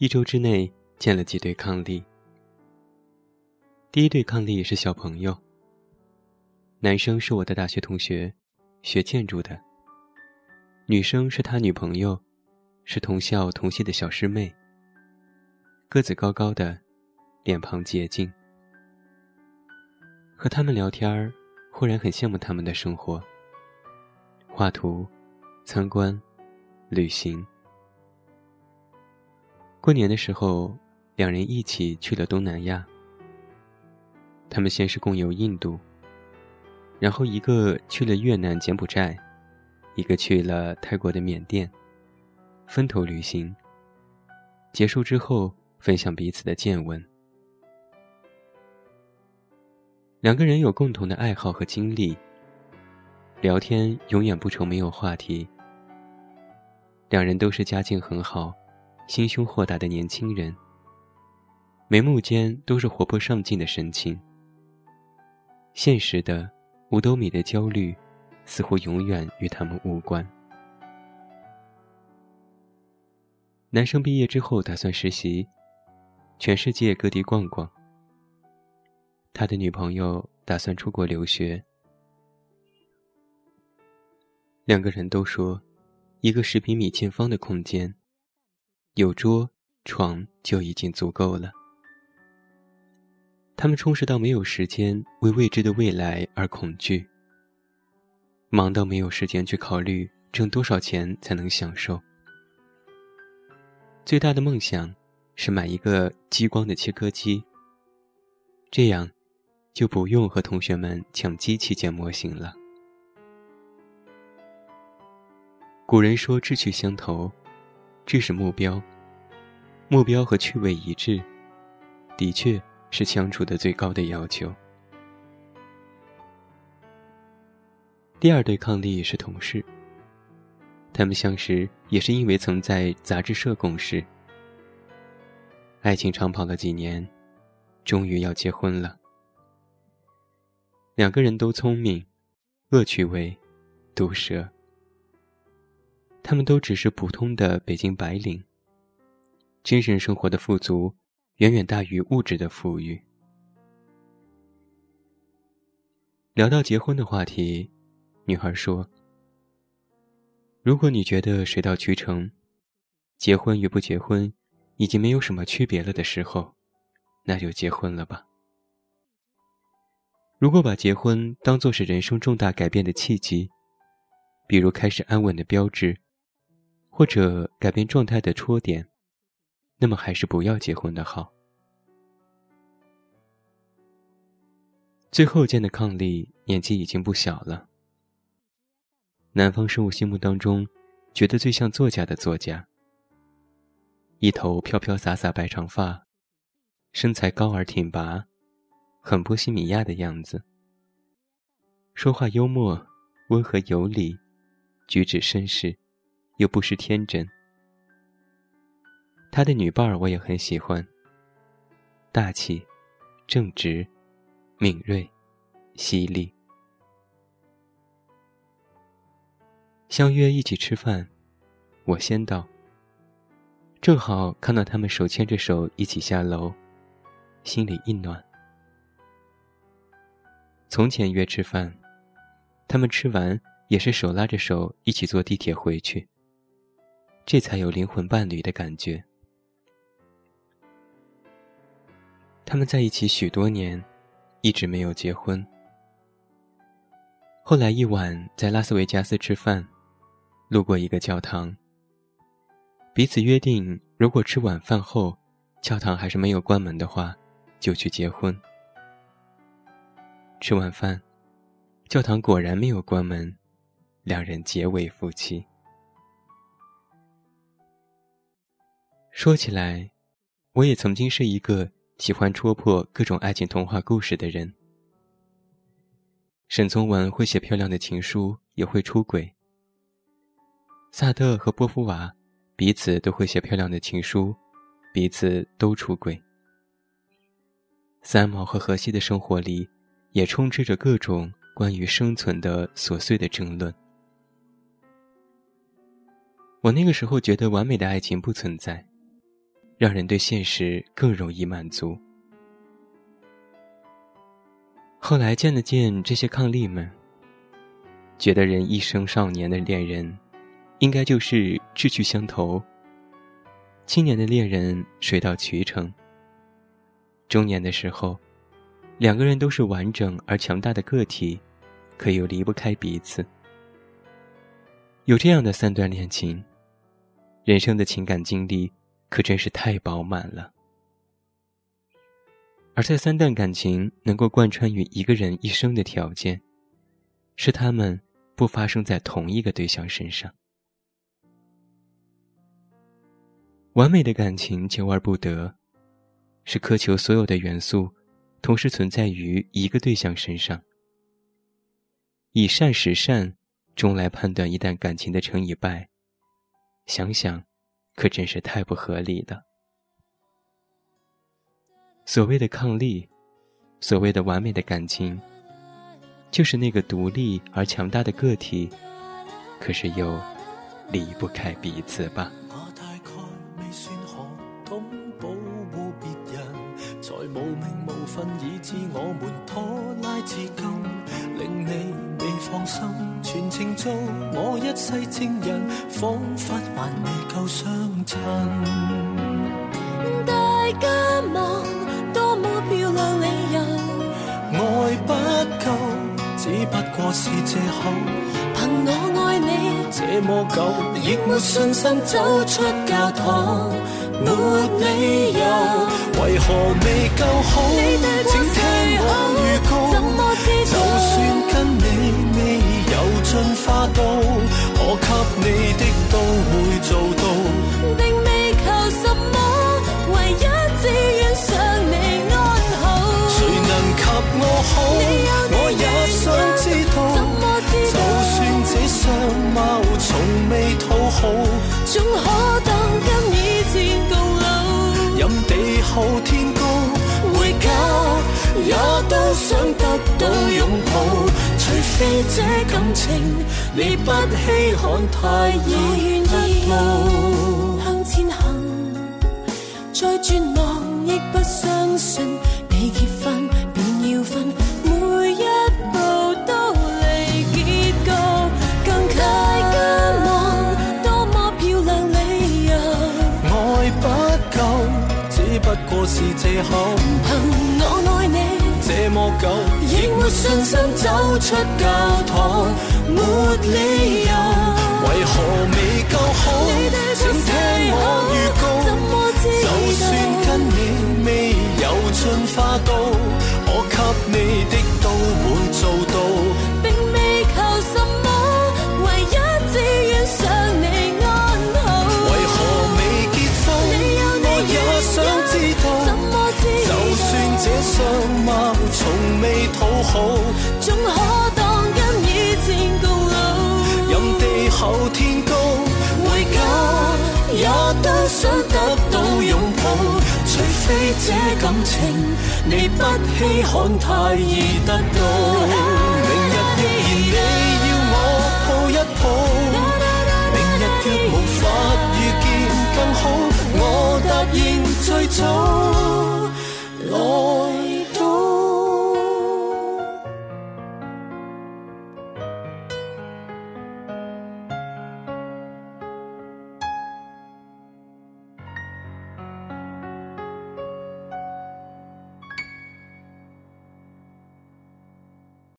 一周之内建了几对伉俪。第一对伉俪是小朋友。男生是我的大学同学，学建筑的。女生是他女朋友，是同校同系的小师妹。个子高高的，脸庞洁净。和他们聊天儿，忽然很羡慕他们的生活。画图、参观、旅行。过年的时候，两人一起去了东南亚。他们先是共游印度，然后一个去了越南、柬埔寨，一个去了泰国的缅甸，分头旅行。结束之后，分享彼此的见闻。两个人有共同的爱好和经历，聊天永远不愁没有话题。两人都是家境很好、心胸豁达的年轻人，眉目间都是活泼上进的神情。现实的五斗米的焦虑，似乎永远与他们无关。男生毕业之后打算实习，全世界各地逛逛。他的女朋友打算出国留学。两个人都说，一个十平米见方的空间，有桌床就已经足够了。他们充实到没有时间为未知的未来而恐惧，忙到没有时间去考虑挣多少钱才能享受。最大的梦想是买一个激光的切割机，这样就不用和同学们抢机器建模型了。古人说志趣相投，志是目标，目标和趣味一致，的确。是相处的最高的要求。第二对抗力是同事。他们相识也是因为曾在杂志社共事。爱情长跑了几年，终于要结婚了。两个人都聪明，恶趣味，毒舌。他们都只是普通的北京白领。精神生活的富足。远远大于物质的富裕。聊到结婚的话题，女孩说：“如果你觉得水到渠成，结婚与不结婚已经没有什么区别了的时候，那就结婚了吧。如果把结婚当做是人生重大改变的契机，比如开始安稳的标志，或者改变状态的戳点。”那么还是不要结婚的好。最后见的伉俪年纪已经不小了。南方生物心目当中，觉得最像作家的作家。一头飘飘洒洒白长发，身材高而挺拔，很波西米亚的样子。说话幽默，温和有礼，举止绅士，又不失天真。他的女伴儿我也很喜欢。大气、正直、敏锐、犀利。相约一起吃饭，我先到。正好看到他们手牵着手一起下楼，心里一暖。从前约吃饭，他们吃完也是手拉着手一起坐地铁回去。这才有灵魂伴侣的感觉。他们在一起许多年，一直没有结婚。后来一晚在拉斯维加斯吃饭，路过一个教堂。彼此约定，如果吃晚饭后，教堂还是没有关门的话，就去结婚。吃晚饭，教堂果然没有关门，两人结为夫妻。说起来，我也曾经是一个。喜欢戳破各种爱情童话故事的人，沈从文会写漂亮的情书，也会出轨。萨特和波伏娃彼此都会写漂亮的情书，彼此都出轨。三毛和荷西的生活里，也充斥着各种关于生存的琐碎的争论。我那个时候觉得完美的爱情不存在，让人对现实更容易满足。后来见了见这些伉俪们，觉得人一生少年的恋人，应该就是志趣相投；青年的恋人水到渠成；中年的时候，两个人都是完整而强大的个体，可又离不开彼此。有这样的三段恋情，人生的情感经历可真是太饱满了。而这三段感情能够贯穿于一个人一生的条件，是他们不发生在同一个对象身上。完美的感情求而不得，是苛求所有的元素同时存在于一个对象身上，以善识善，终来判断一段感情的成与败。想想，可真是太不合理了。所谓的抗力，所谓的完美的感情，就是那个独立而强大的个体，可是又离不开彼此吧。我大概未算何懂保护别人，才无名分，以致我们拖拉至今，令你未放心，全程做我一世情人，仿佛还未够相衬。大家望。不过是借口。凭我爱你这么久，亦没信心走出教堂，没理由，为何未够好？请听我预告，就算跟你未有进化到，可给你的我都想得到拥抱。除非这感情你不稀罕，太易得到。向前行，再绝望亦不相信你结婚便要分。每一步都离结局更大家望，多么漂亮理由。爱不够，只不过是借口。么久，亦没信心走出教堂，没理由，为何未够好？请听我预告，就算跟你未有进化到。讨好，总可当跟以前共老。任地厚天高，回家也都想得到拥抱。除非这感情你不稀罕，太易得到。明日若然你要我抱一抱，明日若无法遇见更好，我答应最早来。